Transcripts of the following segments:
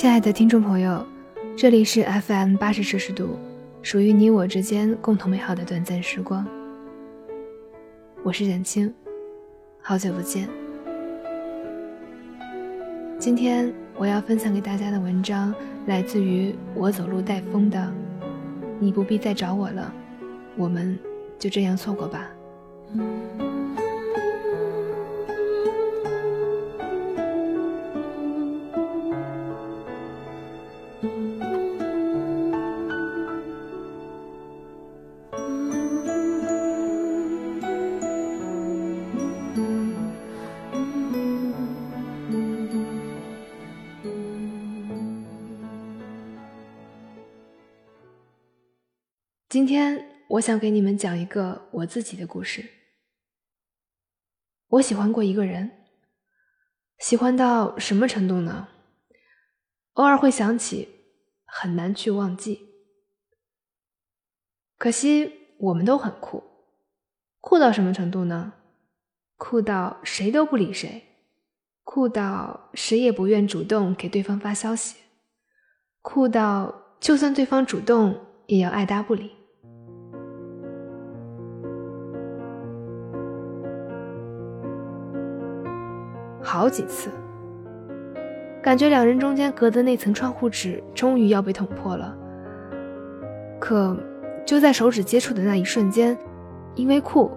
亲爱的听众朋友，这里是 FM 八十摄氏度，属于你我之间共同美好的短暂时光。我是冉青，好久不见。今天我要分享给大家的文章来自于我走路带风的，你不必再找我了，我们就这样错过吧。今天我想给你们讲一个我自己的故事。我喜欢过一个人，喜欢到什么程度呢？偶尔会想起，很难去忘记。可惜我们都很酷，酷到什么程度呢？酷到谁都不理谁，酷到谁也不愿主动给对方发消息，酷到就算对方主动，也要爱答不理。好几次，感觉两人中间隔的那层窗户纸终于要被捅破了。可就在手指接触的那一瞬间，因为酷，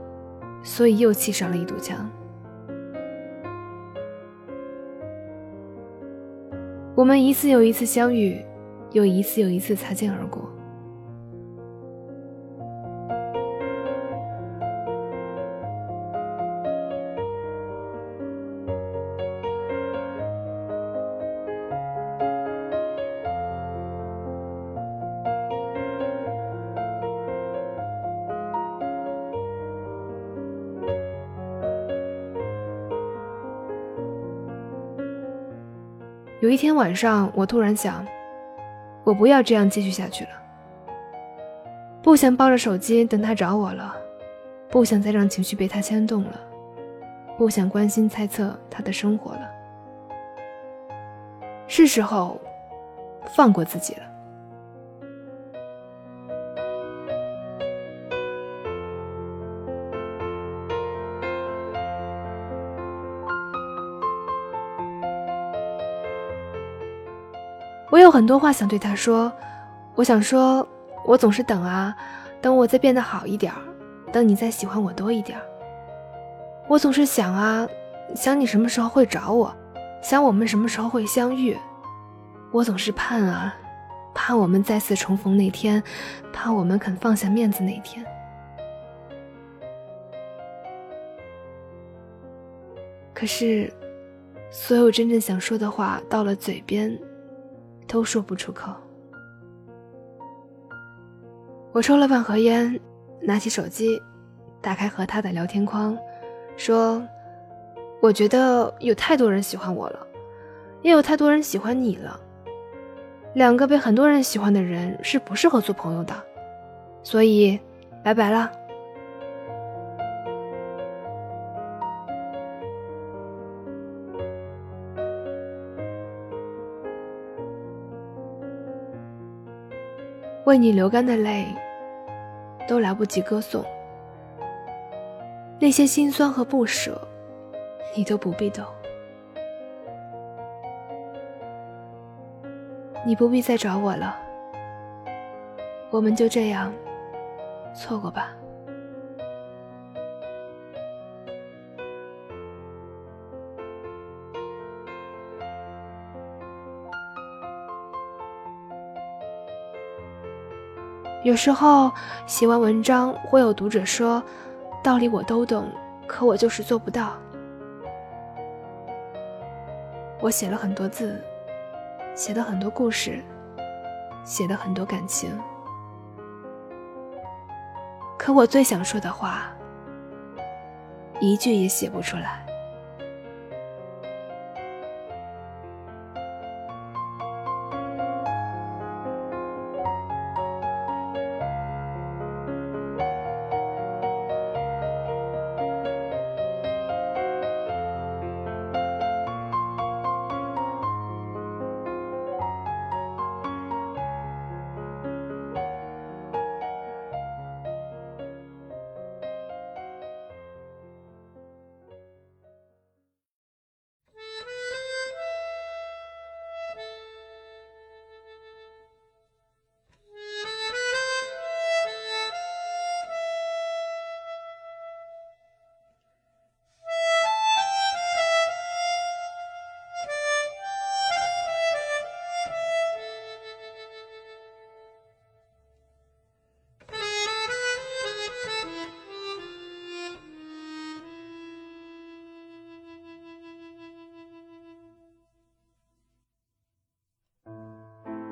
所以又砌上了一堵墙。我们一次又一次相遇，又一次又一次擦肩而过。有一天晚上，我突然想，我不要这样继续下去了。不想抱着手机等他找我了，不想再让情绪被他牵动了，不想关心猜测他的生活了。是时候放过自己了。我有很多话想对他说，我想说，我总是等啊，等我再变得好一点，等你再喜欢我多一点。我总是想啊，想你什么时候会找我，想我们什么时候会相遇。我总是盼啊，盼我们再次重逢那天，盼我们肯放下面子那天。可是，所有真正想说的话到了嘴边。都说不出口。我抽了半盒烟，拿起手机，打开和他的聊天框，说：“我觉得有太多人喜欢我了，也有太多人喜欢你了。两个被很多人喜欢的人是不适合做朋友的，所以，拜拜了。”为你流干的泪，都来不及歌颂；那些心酸和不舍，你都不必懂。你不必再找我了，我们就这样错过吧。有时候写完文章，会有读者说：“道理我都懂，可我就是做不到。”我写了很多字，写了很多故事，写了很多感情，可我最想说的话，一句也写不出来。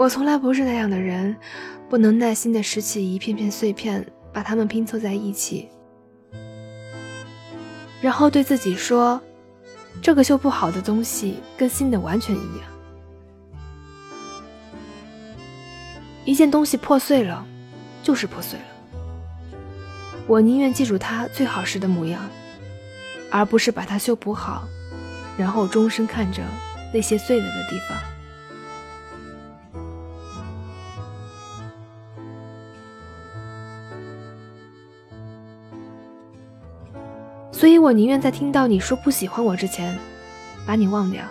我从来不是那样的人，不能耐心的拾起一片片碎片，把它们拼凑在一起，然后对自己说：“这个修不好的东西跟新的完全一样。”一件东西破碎了，就是破碎了。我宁愿记住它最好时的模样，而不是把它修补好，然后终身看着那些碎了的地方。所以我宁愿在听到你说不喜欢我之前，把你忘掉。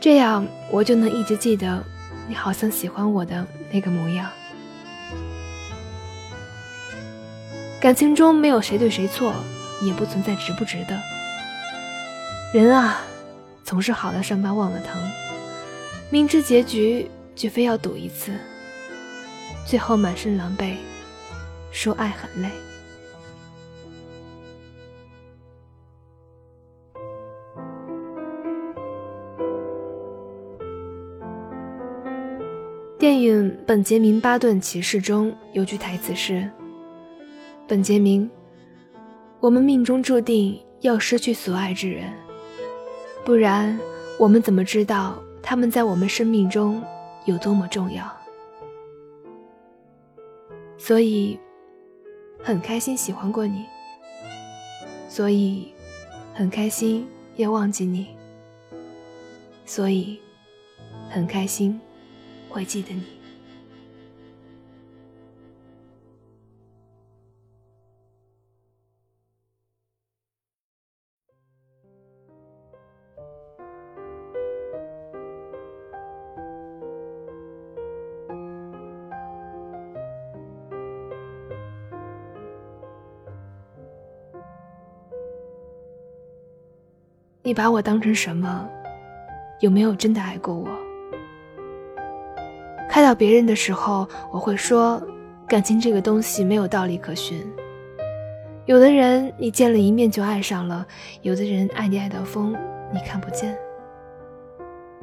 这样我就能一直记得你好像喜欢我的那个模样。感情中没有谁对谁错，也不存在值不值得。人啊，总是好了伤疤忘了疼，明知结局却非要赌一次，最后满身狼狈，说爱很累。电影《本杰明·巴顿骑士》中有句台词是：“本杰明，我们命中注定要失去所爱之人，不然我们怎么知道他们在我们生命中有多么重要？所以，很开心喜欢过你，所以，很开心要忘记你，所以，很开心。”会记得你。你把我当成什么？有没有真的爱过我？爱到别人的时候，我会说，感情这个东西没有道理可循。有的人你见了一面就爱上了，有的人爱你爱到疯，你看不见。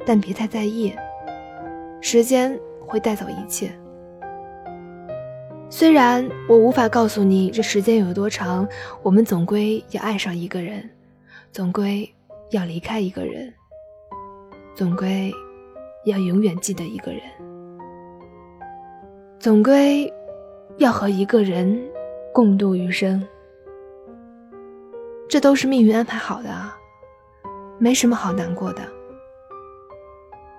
但别太在意，时间会带走一切。虽然我无法告诉你这时间有多长，我们总归要爱上一个人，总归要离开一个人，总归要永远记得一个人。总归要和一个人共度余生，这都是命运安排好的，没什么好难过的。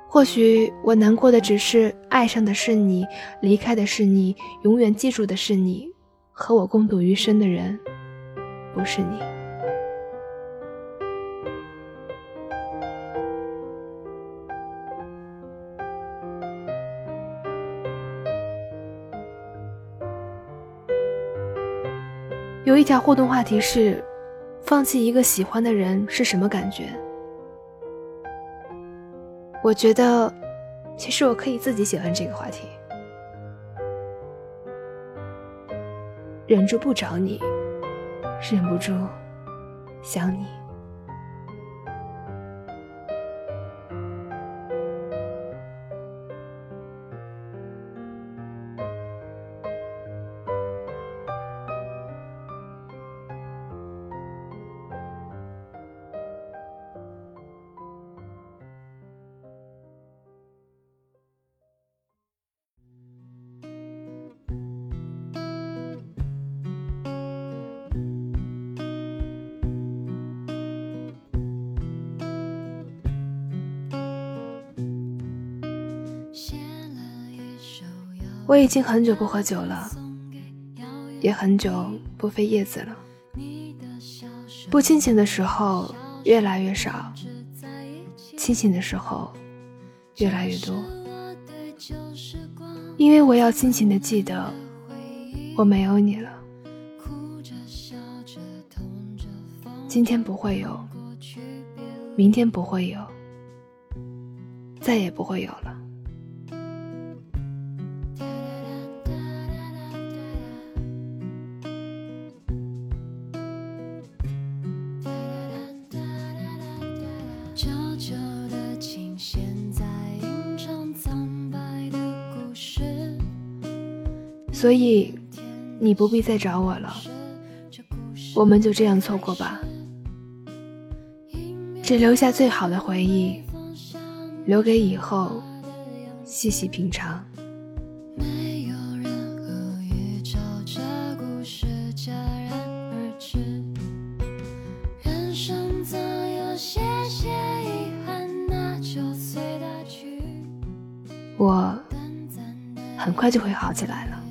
或许我难过的只是爱上的是你，离开的是你，永远记住的是你，和我共度余生的人不是你。一条互动话题是：放弃一个喜欢的人是什么感觉？我觉得，其实我可以自己喜欢这个话题，忍住不找你，忍不住想你。我已经很久不喝酒了，也很久不飞叶子了。不清醒的时候越来越少，清醒的时候越来越多。因为我要清醒的记得，我没有你了。今天不会有，明天不会有，再也不会有了。所以你不必再找我了，我们就这样错过吧，只留下最好的回忆，留给以后细细品尝。我很快就会好起来了。